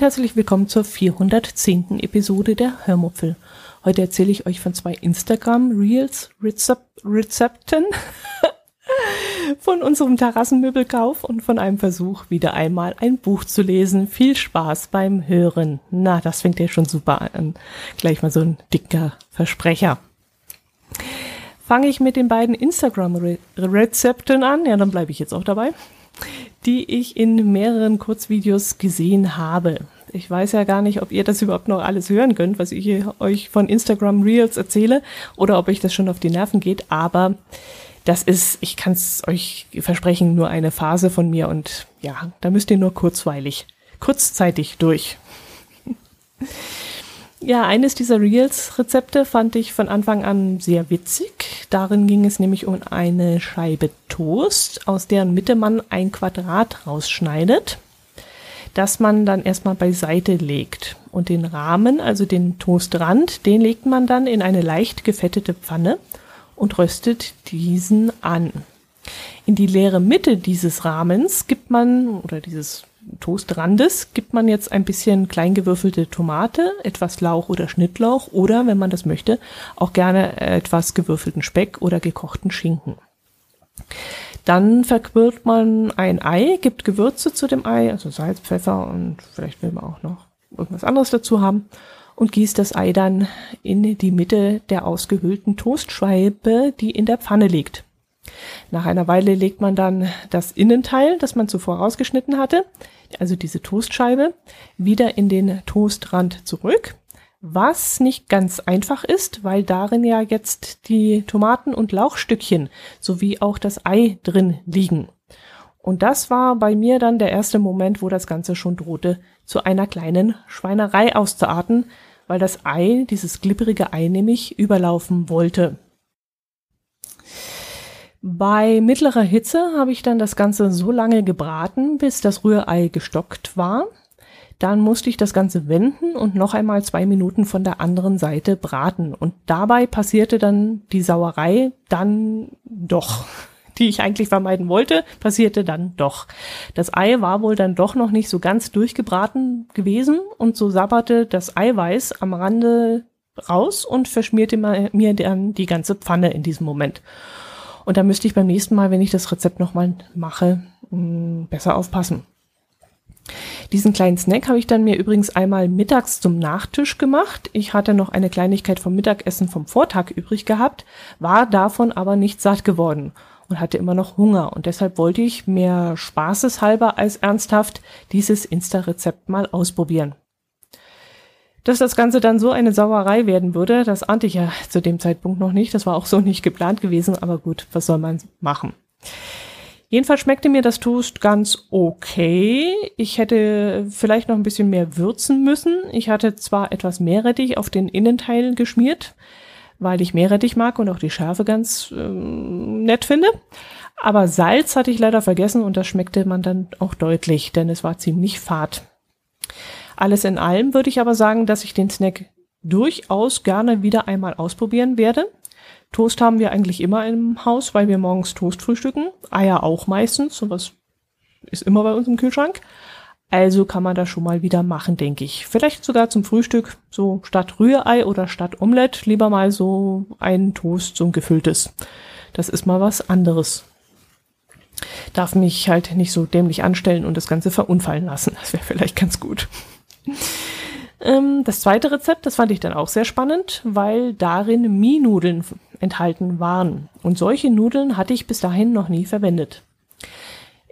Und herzlich willkommen zur 410. Episode der Hörmupfel. Heute erzähle ich euch von zwei Instagram Reels Rezep Rezepten von unserem Terrassenmöbelkauf und von einem Versuch, wieder einmal ein Buch zu lesen. Viel Spaß beim Hören. Na, das fängt ja schon super an. Gleich mal so ein dicker Versprecher. Fange ich mit den beiden Instagram-Rezepten an. Ja, dann bleibe ich jetzt auch dabei die ich in mehreren Kurzvideos gesehen habe. Ich weiß ja gar nicht, ob ihr das überhaupt noch alles hören könnt, was ich euch von Instagram Reels erzähle oder ob euch das schon auf die Nerven geht, aber das ist, ich kann es euch versprechen, nur eine Phase von mir und ja, da müsst ihr nur kurzweilig, kurzzeitig durch. Ja, eines dieser Reels-Rezepte fand ich von Anfang an sehr witzig. Darin ging es nämlich um eine Scheibe Toast, aus deren Mitte man ein Quadrat rausschneidet, das man dann erstmal beiseite legt. Und den Rahmen, also den Toastrand, den legt man dann in eine leicht gefettete Pfanne und röstet diesen an. In die leere Mitte dieses Rahmens gibt man, oder dieses Toastrandes gibt man jetzt ein bisschen kleingewürfelte Tomate, etwas Lauch oder Schnittlauch oder, wenn man das möchte, auch gerne etwas gewürfelten Speck oder gekochten Schinken. Dann verquirlt man ein Ei, gibt Gewürze zu dem Ei, also Salz, Pfeffer und vielleicht will man auch noch irgendwas anderes dazu haben und gießt das Ei dann in die Mitte der ausgehöhlten Toastscheibe, die in der Pfanne liegt. Nach einer Weile legt man dann das Innenteil, das man zuvor rausgeschnitten hatte, also diese Toastscheibe, wieder in den Toastrand zurück, was nicht ganz einfach ist, weil darin ja jetzt die Tomaten und Lauchstückchen sowie auch das Ei drin liegen. Und das war bei mir dann der erste Moment, wo das Ganze schon drohte, zu einer kleinen Schweinerei auszuarten, weil das Ei, dieses glibberige Ei nämlich überlaufen wollte. Bei mittlerer Hitze habe ich dann das Ganze so lange gebraten, bis das Rührei gestockt war. Dann musste ich das Ganze wenden und noch einmal zwei Minuten von der anderen Seite braten. Und dabei passierte dann die Sauerei dann doch, die ich eigentlich vermeiden wollte, passierte dann doch. Das Ei war wohl dann doch noch nicht so ganz durchgebraten gewesen und so sabberte das Eiweiß am Rande raus und verschmierte mir dann die ganze Pfanne in diesem Moment. Und da müsste ich beim nächsten Mal, wenn ich das Rezept nochmal mache, mm, besser aufpassen. Diesen kleinen Snack habe ich dann mir übrigens einmal mittags zum Nachtisch gemacht. Ich hatte noch eine Kleinigkeit vom Mittagessen vom Vortag übrig gehabt, war davon aber nicht satt geworden und hatte immer noch Hunger. Und deshalb wollte ich mehr spaßeshalber als ernsthaft dieses Insta-Rezept mal ausprobieren. Dass das Ganze dann so eine Sauerei werden würde, das ahnte ich ja zu dem Zeitpunkt noch nicht. Das war auch so nicht geplant gewesen, aber gut, was soll man machen? Jedenfalls schmeckte mir das Toast ganz okay. Ich hätte vielleicht noch ein bisschen mehr würzen müssen. Ich hatte zwar etwas Meerrettich auf den Innenteilen geschmiert, weil ich Meerrettich mag und auch die Schärfe ganz ähm, nett finde. Aber Salz hatte ich leider vergessen und das schmeckte man dann auch deutlich, denn es war ziemlich fad. Alles in allem würde ich aber sagen, dass ich den Snack durchaus gerne wieder einmal ausprobieren werde. Toast haben wir eigentlich immer im Haus, weil wir morgens Toast frühstücken. Eier auch meistens, sowas ist immer bei uns im Kühlschrank. Also kann man das schon mal wieder machen, denke ich. Vielleicht sogar zum Frühstück, so statt Rührei oder statt Omelette, lieber mal so ein Toast, so ein gefülltes. Das ist mal was anderes. Darf mich halt nicht so dämlich anstellen und das Ganze verunfallen lassen. Das wäre vielleicht ganz gut. Ähm, das zweite Rezept, das fand ich dann auch sehr spannend, weil darin Mie-Nudeln enthalten waren. Und solche Nudeln hatte ich bis dahin noch nie verwendet.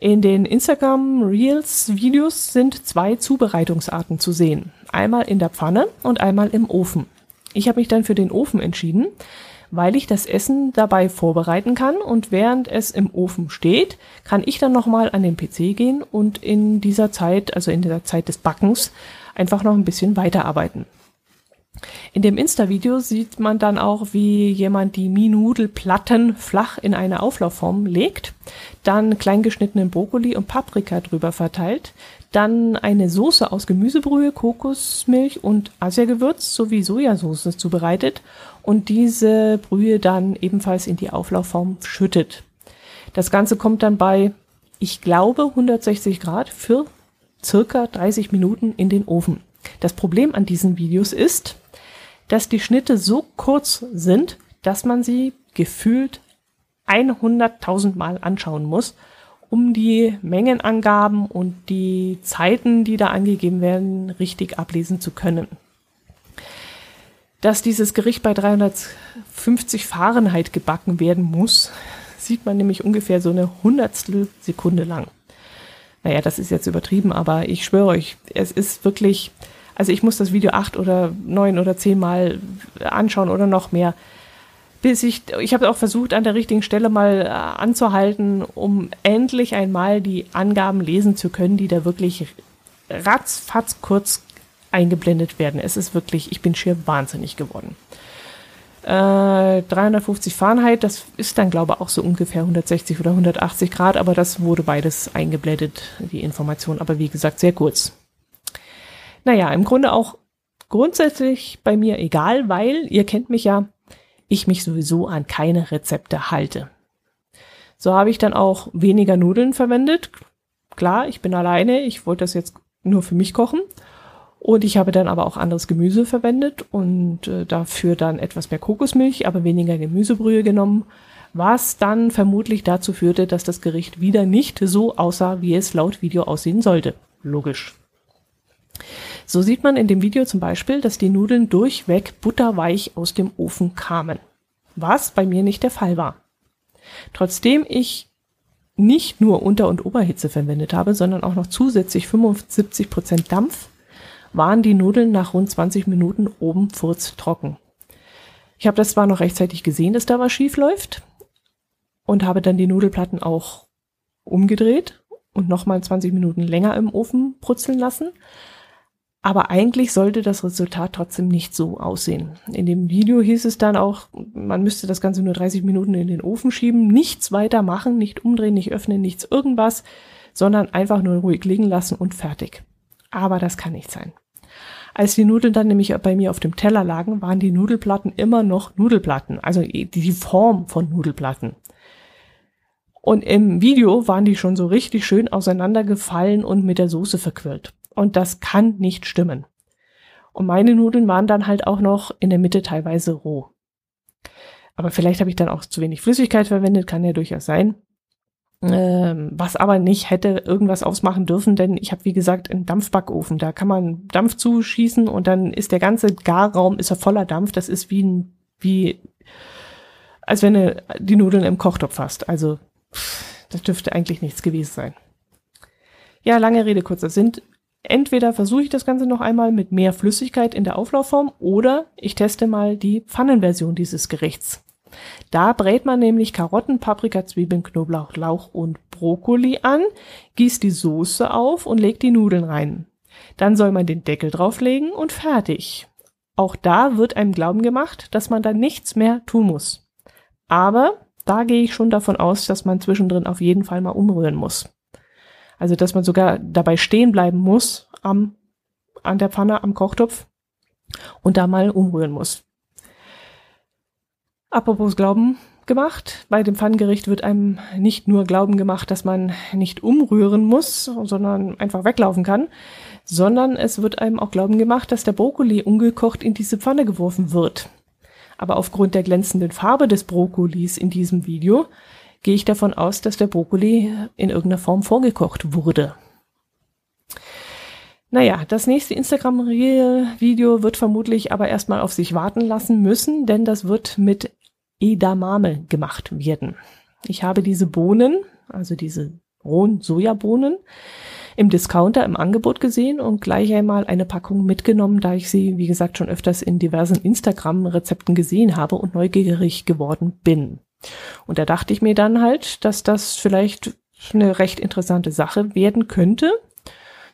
In den Instagram Reels Videos sind zwei Zubereitungsarten zu sehen. Einmal in der Pfanne und einmal im Ofen. Ich habe mich dann für den Ofen entschieden, weil ich das Essen dabei vorbereiten kann und während es im Ofen steht, kann ich dann nochmal an den PC gehen und in dieser Zeit, also in der Zeit des Backens, einfach noch ein bisschen weiterarbeiten. In dem Insta-Video sieht man dann auch, wie jemand die Minudelplatten flach in eine Auflaufform legt, dann kleingeschnittenen Brokkoli und Paprika drüber verteilt, dann eine Soße aus Gemüsebrühe, Kokosmilch und Asiagewürz sowie Sojasauce zubereitet und diese Brühe dann ebenfalls in die Auflaufform schüttet. Das Ganze kommt dann bei, ich glaube, 160 Grad für circa 30 Minuten in den Ofen. Das Problem an diesen Videos ist, dass die Schnitte so kurz sind, dass man sie gefühlt 100.000 Mal anschauen muss, um die Mengenangaben und die Zeiten, die da angegeben werden, richtig ablesen zu können. Dass dieses Gericht bei 350 Fahrenheit gebacken werden muss, sieht man nämlich ungefähr so eine Hundertstel Sekunde lang. Naja, das ist jetzt übertrieben, aber ich schwöre euch, es ist wirklich, also ich muss das Video acht oder neun oder zehn Mal anschauen oder noch mehr bis ich, ich habe auch versucht, an der richtigen Stelle mal äh, anzuhalten, um endlich einmal die Angaben lesen zu können, die da wirklich ratzfatz kurz eingeblendet werden. Es ist wirklich, ich bin schier wahnsinnig geworden. Äh, 350 Fahrenheit, das ist dann glaube ich auch so ungefähr 160 oder 180 Grad, aber das wurde beides eingeblendet, die Information, aber wie gesagt, sehr kurz. Naja, im Grunde auch grundsätzlich bei mir egal, weil ihr kennt mich ja, ich mich sowieso an keine Rezepte halte. So habe ich dann auch weniger Nudeln verwendet. Klar, ich bin alleine, ich wollte das jetzt nur für mich kochen. Und ich habe dann aber auch anderes Gemüse verwendet und äh, dafür dann etwas mehr Kokosmilch, aber weniger Gemüsebrühe genommen, was dann vermutlich dazu führte, dass das Gericht wieder nicht so aussah, wie es laut Video aussehen sollte. Logisch. So sieht man in dem Video zum Beispiel, dass die Nudeln durchweg butterweich aus dem Ofen kamen, was bei mir nicht der Fall war. Trotzdem ich nicht nur Unter- und Oberhitze verwendet habe, sondern auch noch zusätzlich 75 Prozent Dampf, waren die Nudeln nach rund 20 Minuten oben furztrocken. Ich habe das zwar noch rechtzeitig gesehen, dass da was schief läuft und habe dann die Nudelplatten auch umgedreht und nochmal 20 Minuten länger im Ofen brutzeln lassen, aber eigentlich sollte das Resultat trotzdem nicht so aussehen. In dem Video hieß es dann auch, man müsste das Ganze nur 30 Minuten in den Ofen schieben, nichts weiter machen, nicht umdrehen, nicht öffnen, nichts irgendwas, sondern einfach nur ruhig liegen lassen und fertig. Aber das kann nicht sein. Als die Nudeln dann nämlich bei mir auf dem Teller lagen, waren die Nudelplatten immer noch Nudelplatten, also die Form von Nudelplatten. Und im Video waren die schon so richtig schön auseinandergefallen und mit der Soße verquirlt. Und das kann nicht stimmen. Und meine Nudeln waren dann halt auch noch in der Mitte teilweise roh. Aber vielleicht habe ich dann auch zu wenig Flüssigkeit verwendet, kann ja durchaus sein. Ähm, was aber nicht hätte irgendwas ausmachen dürfen, denn ich habe wie gesagt einen Dampfbackofen. Da kann man Dampf zuschießen und dann ist der ganze Garraum ist er voller Dampf. Das ist wie ein, wie als wenn du die Nudeln im Kochtopf hast. Also das dürfte eigentlich nichts gewesen sein. Ja, lange Rede, kurzer Sinn entweder versuche ich das Ganze noch einmal mit mehr Flüssigkeit in der Auflaufform oder ich teste mal die Pfannenversion dieses Gerichts. Da brät man nämlich Karotten, Paprika, Zwiebeln, Knoblauch, Lauch und Brokkoli an, gießt die Soße auf und legt die Nudeln rein. Dann soll man den Deckel drauflegen und fertig. Auch da wird einem Glauben gemacht, dass man da nichts mehr tun muss. Aber da gehe ich schon davon aus, dass man zwischendrin auf jeden Fall mal umrühren muss. Also, dass man sogar dabei stehen bleiben muss am, an der Pfanne, am Kochtopf und da mal umrühren muss. Apropos Glauben gemacht. Bei dem Pfannengericht wird einem nicht nur Glauben gemacht, dass man nicht umrühren muss, sondern einfach weglaufen kann, sondern es wird einem auch Glauben gemacht, dass der Brokkoli ungekocht in diese Pfanne geworfen wird. Aber aufgrund der glänzenden Farbe des Brokkolis in diesem Video gehe ich davon aus, dass der Brokkoli in irgendeiner Form vorgekocht wurde. Naja, das nächste Instagram-Video wird vermutlich aber erstmal auf sich warten lassen müssen, denn das wird mit Edamame gemacht werden. Ich habe diese Bohnen, also diese rohen Sojabohnen, im Discounter im Angebot gesehen und gleich einmal eine Packung mitgenommen, da ich sie, wie gesagt, schon öfters in diversen Instagram-Rezepten gesehen habe und neugierig geworden bin. Und da dachte ich mir dann halt, dass das vielleicht eine recht interessante Sache werden könnte.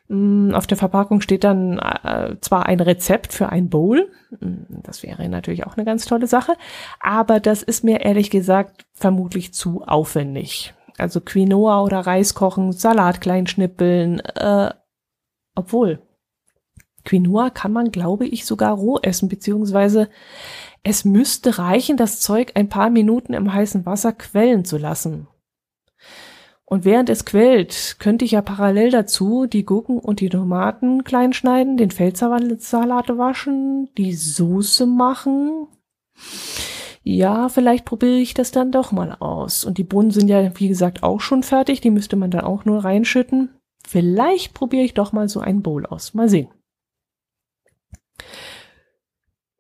Mm, auf der Verpackung steht dann äh, zwar ein Rezept für ein Bowl, mm, das wäre natürlich auch eine ganz tolle Sache, aber das ist mir ehrlich gesagt vermutlich zu aufwendig. Also Quinoa oder Reis kochen, Salat klein schnippeln, äh, obwohl Quinoa kann man, glaube ich, sogar roh essen, beziehungsweise es müsste reichen, das Zeug ein paar Minuten im heißen Wasser quellen zu lassen. Und während es quält, könnte ich ja parallel dazu die Gurken und die Tomaten klein schneiden, den Feldsalat waschen, die Soße machen. Ja, vielleicht probiere ich das dann doch mal aus. Und die Bohnen sind ja, wie gesagt, auch schon fertig. Die müsste man dann auch nur reinschütten. Vielleicht probiere ich doch mal so ein Bowl aus. Mal sehen.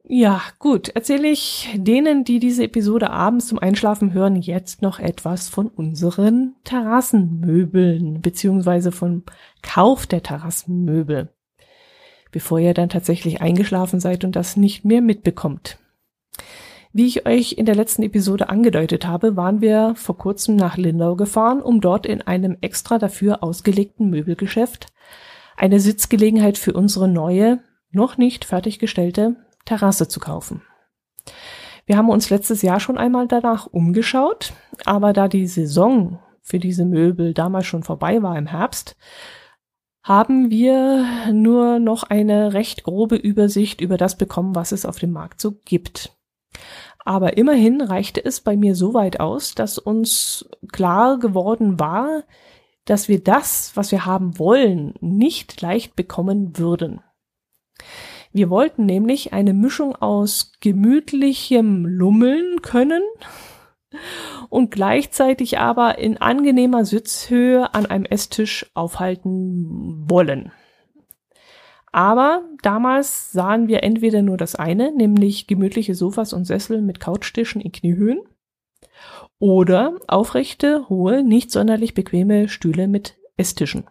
Ja, gut. Erzähle ich denen, die diese Episode abends zum Einschlafen hören, jetzt noch etwas von unseren Terrassenmöbeln, beziehungsweise vom Kauf der Terrassenmöbel, bevor ihr dann tatsächlich eingeschlafen seid und das nicht mehr mitbekommt. Wie ich euch in der letzten Episode angedeutet habe, waren wir vor kurzem nach Lindau gefahren, um dort in einem extra dafür ausgelegten Möbelgeschäft eine Sitzgelegenheit für unsere neue, noch nicht fertiggestellte Terrasse zu kaufen. Wir haben uns letztes Jahr schon einmal danach umgeschaut, aber da die Saison für diese Möbel damals schon vorbei war im Herbst, haben wir nur noch eine recht grobe Übersicht über das bekommen, was es auf dem Markt so gibt. Aber immerhin reichte es bei mir so weit aus, dass uns klar geworden war, dass wir das, was wir haben wollen, nicht leicht bekommen würden. Wir wollten nämlich eine Mischung aus gemütlichem Lummeln können und gleichzeitig aber in angenehmer Sitzhöhe an einem Esstisch aufhalten wollen. Aber damals sahen wir entweder nur das eine, nämlich gemütliche Sofas und Sessel mit Couchtischen in Kniehöhen, oder aufrechte, hohe, nicht sonderlich bequeme Stühle mit Esstischen.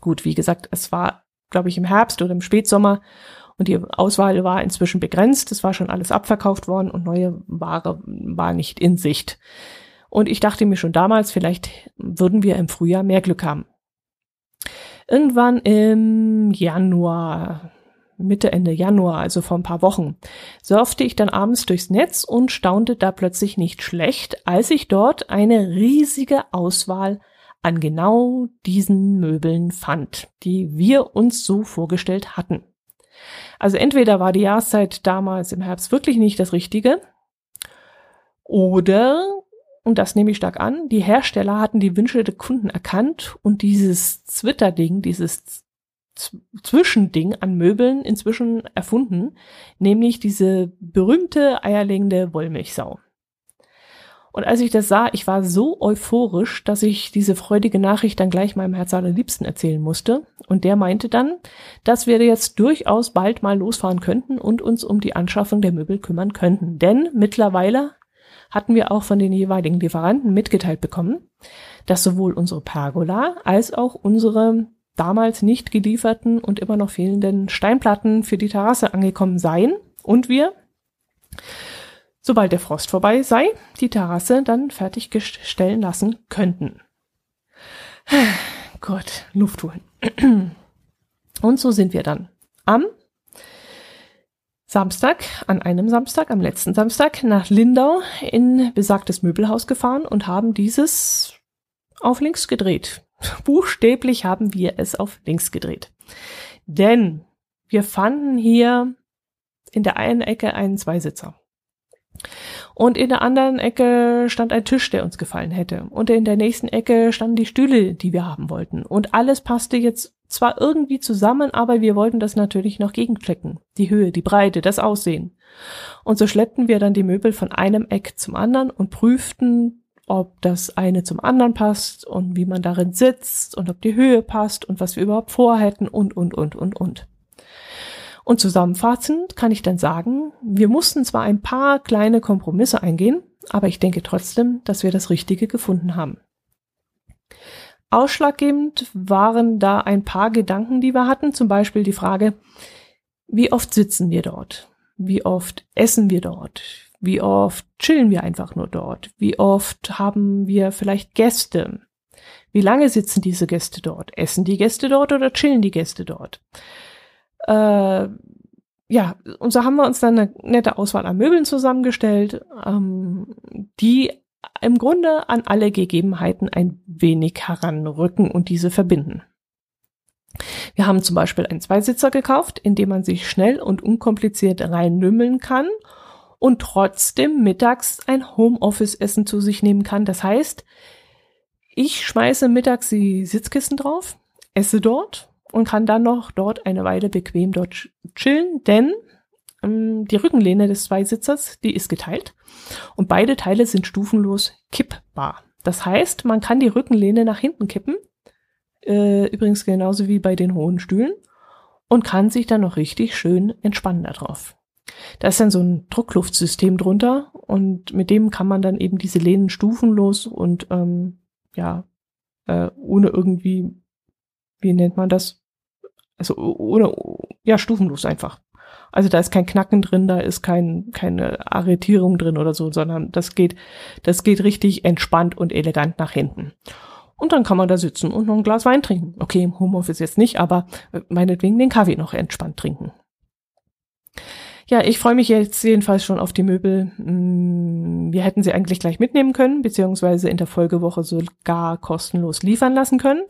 Gut, wie gesagt, es war glaube ich, im Herbst oder im Spätsommer. Und die Auswahl war inzwischen begrenzt. Es war schon alles abverkauft worden und neue Ware war nicht in Sicht. Und ich dachte mir schon damals, vielleicht würden wir im Frühjahr mehr Glück haben. Irgendwann im Januar, Mitte, Ende Januar, also vor ein paar Wochen, surfte ich dann abends durchs Netz und staunte da plötzlich nicht schlecht, als ich dort eine riesige Auswahl an genau diesen Möbeln fand, die wir uns so vorgestellt hatten. Also entweder war die Jahreszeit damals im Herbst wirklich nicht das Richtige, oder, und das nehme ich stark an, die Hersteller hatten die Wünsche der Kunden erkannt und dieses Twitter-Ding, dieses Zwischending an Möbeln inzwischen erfunden, nämlich diese berühmte eierlegende Wollmilchsau. Und als ich das sah, ich war so euphorisch, dass ich diese freudige Nachricht dann gleich meinem Herz allerliebsten erzählen musste. Und der meinte dann, dass wir jetzt durchaus bald mal losfahren könnten und uns um die Anschaffung der Möbel kümmern könnten. Denn mittlerweile hatten wir auch von den jeweiligen Lieferanten mitgeteilt bekommen, dass sowohl unsere Pergola als auch unsere damals nicht gelieferten und immer noch fehlenden Steinplatten für die Terrasse angekommen seien und wir sobald der Frost vorbei sei, die Terrasse dann fertigstellen lassen könnten. Gott, Luft holen. Und so sind wir dann am Samstag, an einem Samstag, am letzten Samstag nach Lindau in besagtes Möbelhaus gefahren und haben dieses auf links gedreht. Buchstäblich haben wir es auf links gedreht. Denn wir fanden hier in der einen Ecke einen Zweisitzer. Und in der anderen Ecke stand ein Tisch, der uns gefallen hätte. Und in der nächsten Ecke standen die Stühle, die wir haben wollten. Und alles passte jetzt zwar irgendwie zusammen, aber wir wollten das natürlich noch gegenchecken. Die Höhe, die Breite, das Aussehen. Und so schleppten wir dann die Möbel von einem Eck zum anderen und prüften, ob das eine zum anderen passt und wie man darin sitzt und ob die Höhe passt und was wir überhaupt vorhätten und, und, und, und, und. Und zusammenfassend kann ich dann sagen, wir mussten zwar ein paar kleine Kompromisse eingehen, aber ich denke trotzdem, dass wir das Richtige gefunden haben. Ausschlaggebend waren da ein paar Gedanken, die wir hatten, zum Beispiel die Frage, wie oft sitzen wir dort? Wie oft essen wir dort? Wie oft chillen wir einfach nur dort? Wie oft haben wir vielleicht Gäste? Wie lange sitzen diese Gäste dort? Essen die Gäste dort oder chillen die Gäste dort? Äh, ja, und so haben wir uns dann eine nette Auswahl an Möbeln zusammengestellt, ähm, die im Grunde an alle Gegebenheiten ein wenig heranrücken und diese verbinden. Wir haben zum Beispiel einen Zweisitzer gekauft, in dem man sich schnell und unkompliziert reinnümmeln kann und trotzdem mittags ein Homeoffice-Essen zu sich nehmen kann. Das heißt, Ich schmeiße mittags die Sitzkissen drauf, esse dort und kann dann noch dort eine Weile bequem dort chillen, denn ähm, die Rückenlehne des Zweisitzers, die ist geteilt und beide Teile sind stufenlos kippbar. Das heißt, man kann die Rückenlehne nach hinten kippen, äh, übrigens genauso wie bei den hohen Stühlen, und kann sich dann noch richtig schön entspannen darauf. Da ist dann so ein Druckluftsystem drunter und mit dem kann man dann eben diese Lehnen stufenlos und ähm, ja, äh, ohne irgendwie, wie nennt man das? Also ohne, ja, stufenlos einfach. Also da ist kein Knacken drin, da ist kein, keine Arretierung drin oder so, sondern das geht, das geht richtig entspannt und elegant nach hinten. Und dann kann man da sitzen und noch ein Glas Wein trinken. Okay, im Homeoffice jetzt nicht, aber äh, meinetwegen den Kaffee noch entspannt trinken. Ja, ich freue mich jetzt jedenfalls schon auf die Möbel. Mm, wir hätten sie eigentlich gleich mitnehmen können, beziehungsweise in der Folgewoche sogar kostenlos liefern lassen können.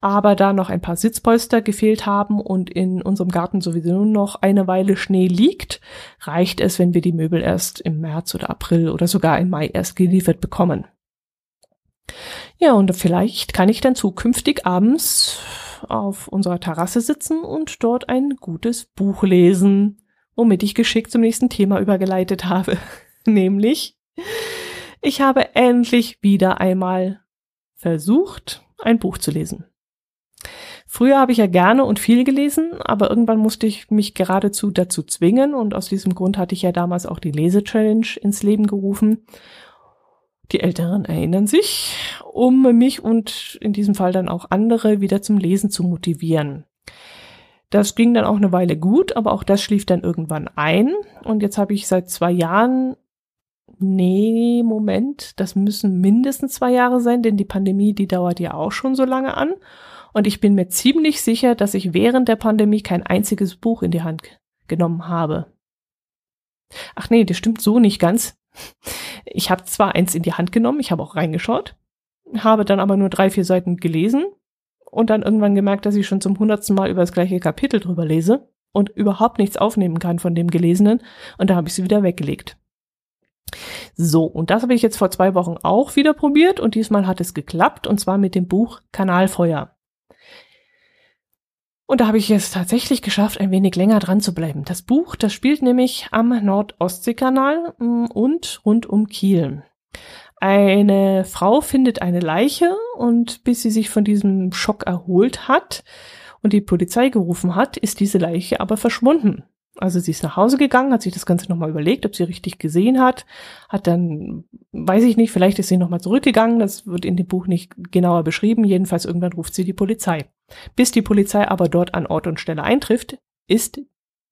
Aber da noch ein paar Sitzpolster gefehlt haben und in unserem Garten sowieso noch eine Weile Schnee liegt, reicht es, wenn wir die Möbel erst im März oder April oder sogar im Mai erst geliefert bekommen. Ja, und vielleicht kann ich dann zukünftig abends auf unserer Terrasse sitzen und dort ein gutes Buch lesen womit ich geschickt zum nächsten Thema übergeleitet habe. Nämlich, ich habe endlich wieder einmal versucht, ein Buch zu lesen. Früher habe ich ja gerne und viel gelesen, aber irgendwann musste ich mich geradezu dazu zwingen und aus diesem Grund hatte ich ja damals auch die Lese-Challenge ins Leben gerufen. Die Älteren erinnern sich, um mich und in diesem Fall dann auch andere wieder zum Lesen zu motivieren. Das ging dann auch eine Weile gut, aber auch das schlief dann irgendwann ein. Und jetzt habe ich seit zwei Jahren, nee, Moment, das müssen mindestens zwei Jahre sein, denn die Pandemie, die dauert ja auch schon so lange an. Und ich bin mir ziemlich sicher, dass ich während der Pandemie kein einziges Buch in die Hand genommen habe. Ach nee, das stimmt so nicht ganz. Ich habe zwar eins in die Hand genommen, ich habe auch reingeschaut, habe dann aber nur drei, vier Seiten gelesen und dann irgendwann gemerkt, dass ich schon zum hundertsten Mal über das gleiche Kapitel drüber lese und überhaupt nichts aufnehmen kann von dem Gelesenen und da habe ich sie wieder weggelegt. So, und das habe ich jetzt vor zwei Wochen auch wieder probiert und diesmal hat es geklappt und zwar mit dem Buch Kanalfeuer. Und da habe ich es tatsächlich geschafft, ein wenig länger dran zu bleiben. Das Buch, das spielt nämlich am Nordostseekanal mm, und rund um Kiel. Eine Frau findet eine Leiche und bis sie sich von diesem Schock erholt hat und die Polizei gerufen hat, ist diese Leiche aber verschwunden. Also sie ist nach Hause gegangen, hat sich das Ganze nochmal überlegt, ob sie richtig gesehen hat, hat dann, weiß ich nicht, vielleicht ist sie nochmal zurückgegangen, das wird in dem Buch nicht genauer beschrieben, jedenfalls irgendwann ruft sie die Polizei. Bis die Polizei aber dort an Ort und Stelle eintrifft, ist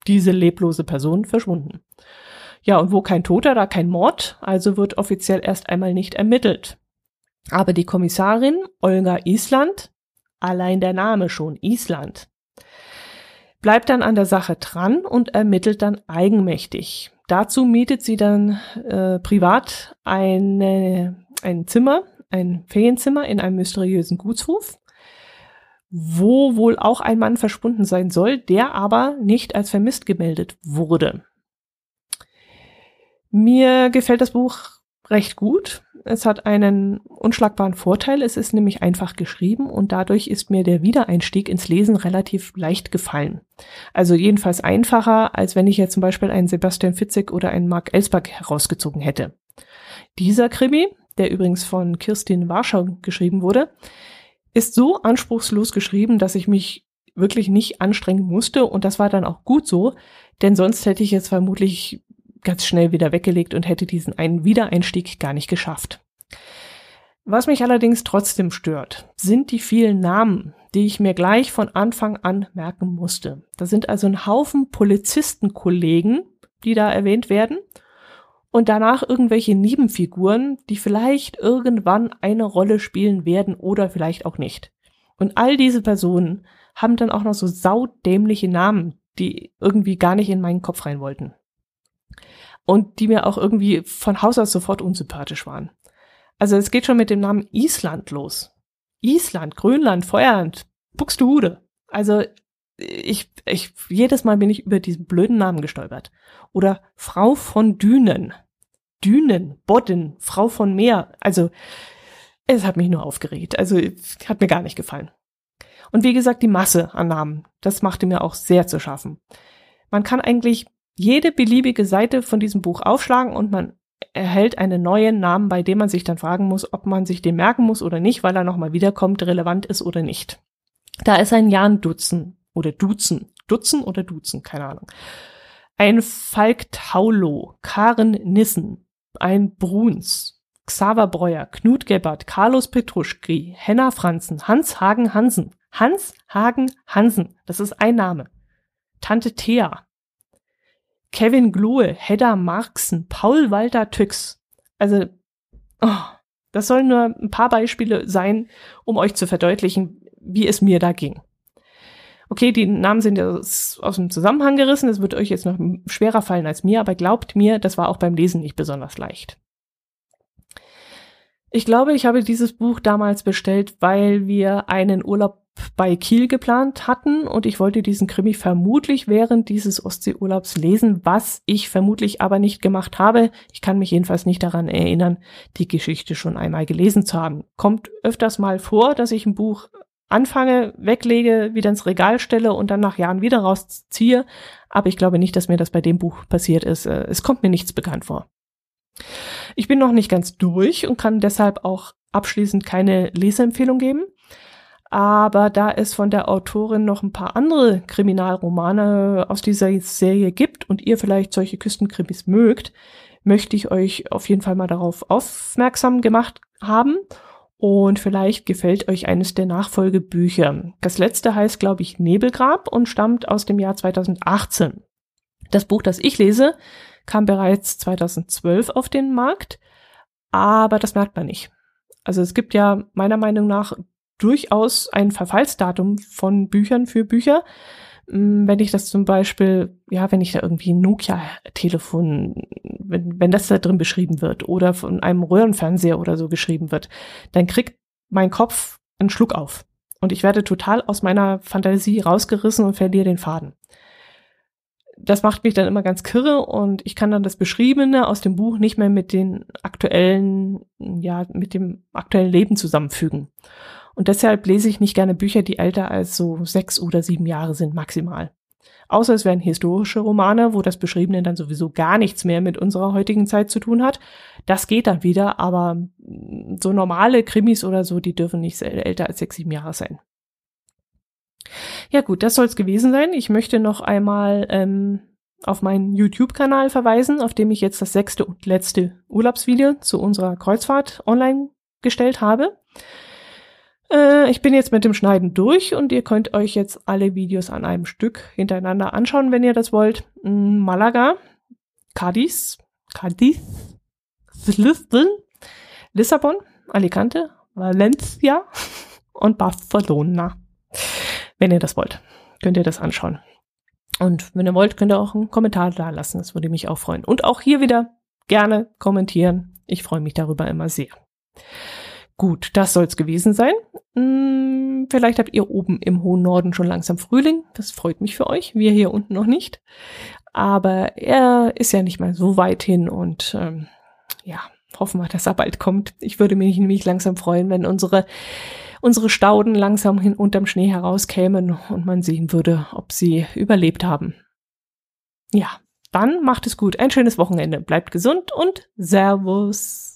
diese leblose Person verschwunden. Ja, und wo kein Toter, da kein Mord, also wird offiziell erst einmal nicht ermittelt. Aber die Kommissarin Olga Island, allein der Name schon, Island, bleibt dann an der Sache dran und ermittelt dann eigenmächtig. Dazu mietet sie dann äh, privat eine, ein Zimmer, ein Ferienzimmer in einem mysteriösen Gutshof, wo wohl auch ein Mann verschwunden sein soll, der aber nicht als vermisst gemeldet wurde. Mir gefällt das Buch recht gut. Es hat einen unschlagbaren Vorteil. Es ist nämlich einfach geschrieben und dadurch ist mir der Wiedereinstieg ins Lesen relativ leicht gefallen. Also jedenfalls einfacher, als wenn ich jetzt zum Beispiel einen Sebastian Fitzek oder einen Mark Ellsberg herausgezogen hätte. Dieser Krimi, der übrigens von Kirstin Warschau geschrieben wurde, ist so anspruchslos geschrieben, dass ich mich wirklich nicht anstrengen musste und das war dann auch gut so, denn sonst hätte ich jetzt vermutlich ganz schnell wieder weggelegt und hätte diesen einen Wiedereinstieg gar nicht geschafft. Was mich allerdings trotzdem stört, sind die vielen Namen, die ich mir gleich von Anfang an merken musste. Da sind also ein Haufen Polizistenkollegen, die da erwähnt werden, und danach irgendwelche Nebenfiguren, die vielleicht irgendwann eine Rolle spielen werden oder vielleicht auch nicht. Und all diese Personen haben dann auch noch so saudämliche Namen, die irgendwie gar nicht in meinen Kopf rein wollten und die mir auch irgendwie von Haus aus sofort unsympathisch waren. Also es geht schon mit dem Namen Island los. Island, Grönland, Feuerland, Buxtehude. Also ich, ich, jedes Mal bin ich über diesen blöden Namen gestolpert. Oder Frau von Dünen. Dünen, Bodden, Frau von Meer. Also es hat mich nur aufgeregt. Also hat mir gar nicht gefallen. Und wie gesagt, die Masse an Namen, das machte mir auch sehr zu schaffen. Man kann eigentlich jede beliebige Seite von diesem Buch aufschlagen und man erhält einen neuen Namen, bei dem man sich dann fragen muss, ob man sich den merken muss oder nicht, weil er nochmal wiederkommt, relevant ist oder nicht. Da ist ein Jan Dutzen oder Dutzen, Dutzen oder Dutzen, keine Ahnung. Ein Falk Taulo, Karen Nissen, ein Bruns, Xaver Breuer, Knut Gebert, Carlos Petruschki, Henna Franzen, Hans Hagen Hansen, Hans Hagen Hansen, das ist ein Name. Tante Thea, Kevin Glohe, Hedda Marksen, Paul Walter Tüx. Also, oh, das sollen nur ein paar Beispiele sein, um euch zu verdeutlichen, wie es mir da ging. Okay, die Namen sind aus dem Zusammenhang gerissen, das wird euch jetzt noch schwerer fallen als mir, aber glaubt mir, das war auch beim Lesen nicht besonders leicht. Ich glaube, ich habe dieses Buch damals bestellt, weil wir einen Urlaub bei Kiel geplant hatten und ich wollte diesen Krimi vermutlich während dieses Ostseeurlaubs lesen, was ich vermutlich aber nicht gemacht habe. Ich kann mich jedenfalls nicht daran erinnern, die Geschichte schon einmal gelesen zu haben. Kommt öfters mal vor, dass ich ein Buch anfange, weglege, wieder ins Regal stelle und dann nach Jahren wieder rausziehe, aber ich glaube nicht, dass mir das bei dem Buch passiert ist. Äh, es kommt mir nichts bekannt vor. Ich bin noch nicht ganz durch und kann deshalb auch abschließend keine Leseempfehlung geben. Aber da es von der Autorin noch ein paar andere Kriminalromane aus dieser Serie gibt und ihr vielleicht solche Küstenkrimis mögt, möchte ich euch auf jeden Fall mal darauf aufmerksam gemacht haben. Und vielleicht gefällt euch eines der Nachfolgebücher. Das letzte heißt, glaube ich, Nebelgrab und stammt aus dem Jahr 2018. Das Buch, das ich lese, kam bereits 2012 auf den Markt, aber das merkt man nicht. Also es gibt ja meiner Meinung nach durchaus ein Verfallsdatum von Büchern für Bücher. Mm, wenn ich das zum Beispiel, ja, wenn ich da irgendwie ein Nokia-Telefon, wenn, wenn das da drin beschrieben wird oder von einem Röhrenfernseher oder so geschrieben wird, dann kriegt mein Kopf einen Schluck auf. Und ich werde total aus meiner Fantasie rausgerissen und verliere den Faden. Das macht mich dann immer ganz kirre und ich kann dann das Beschriebene aus dem Buch nicht mehr mit den aktuellen, ja, mit dem aktuellen Leben zusammenfügen. Und deshalb lese ich nicht gerne Bücher, die älter als so sechs oder sieben Jahre sind maximal. Außer es wären historische Romane, wo das Beschriebene dann sowieso gar nichts mehr mit unserer heutigen Zeit zu tun hat. Das geht dann wieder, aber mm, so normale Krimis oder so, die dürfen nicht älter als sechs, sieben Jahre sein. Ja gut, das soll es gewesen sein. Ich möchte noch einmal ähm, auf meinen YouTube-Kanal verweisen, auf dem ich jetzt das sechste und letzte Urlaubsvideo zu unserer Kreuzfahrt online gestellt habe. Äh, ich bin jetzt mit dem Schneiden durch und ihr könnt euch jetzt alle Videos an einem Stück hintereinander anschauen, wenn ihr das wollt. Mm, Malaga, Cadiz, Cadiz, Lisbon, Lissabon, Alicante, Valencia und Barcelona. Wenn ihr das wollt, könnt ihr das anschauen. Und wenn ihr wollt, könnt ihr auch einen Kommentar da lassen. Das würde mich auch freuen. Und auch hier wieder gerne kommentieren. Ich freue mich darüber immer sehr. Gut, das soll's gewesen sein. Hm, vielleicht habt ihr oben im hohen Norden schon langsam Frühling. Das freut mich für euch. Wir hier unten noch nicht. Aber er ist ja nicht mal so weit hin und ähm, ja, hoffen wir, dass er bald kommt. Ich würde mich nämlich langsam freuen, wenn unsere unsere Stauden langsam hin unterm Schnee herauskämen und man sehen würde, ob sie überlebt haben. Ja, dann macht es gut. Ein schönes Wochenende. Bleibt gesund und Servus.